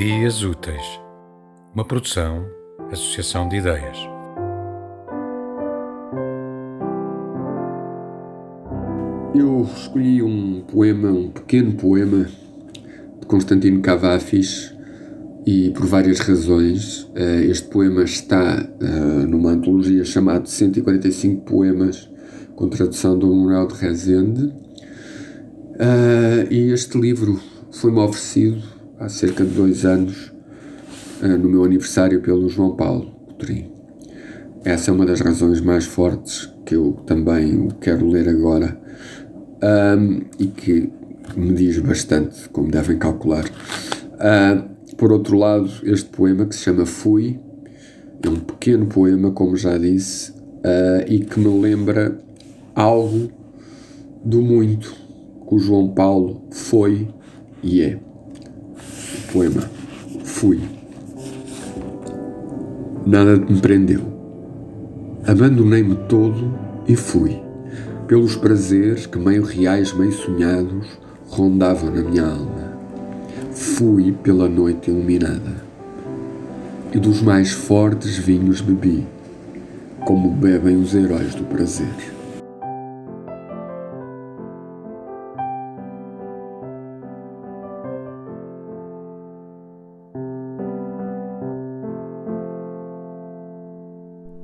Ideias Úteis, uma produção, associação de ideias. Eu escolhi um poema, um pequeno poema de Constantino Cavafis e por várias razões. Eh, este poema está eh, numa antologia chamada 145 Poemas, com tradução do Manuel de Rezende. Eh, e este livro foi-me oferecido há cerca de dois anos, no meu aniversário, pelo João Paulo Coutrinho. Essa é uma das razões mais fortes que eu também quero ler agora um, e que me diz bastante, como devem calcular. Uh, por outro lado, este poema que se chama Fui é um pequeno poema, como já disse, uh, e que me lembra algo do muito que o João Paulo foi e é. Poema Fui. Nada me prendeu. Abandonei-me todo e fui pelos prazeres que, meio reais, meio sonhados, rondavam na minha alma. Fui pela noite iluminada, e dos mais fortes vinhos bebi, como bebem os heróis do prazer.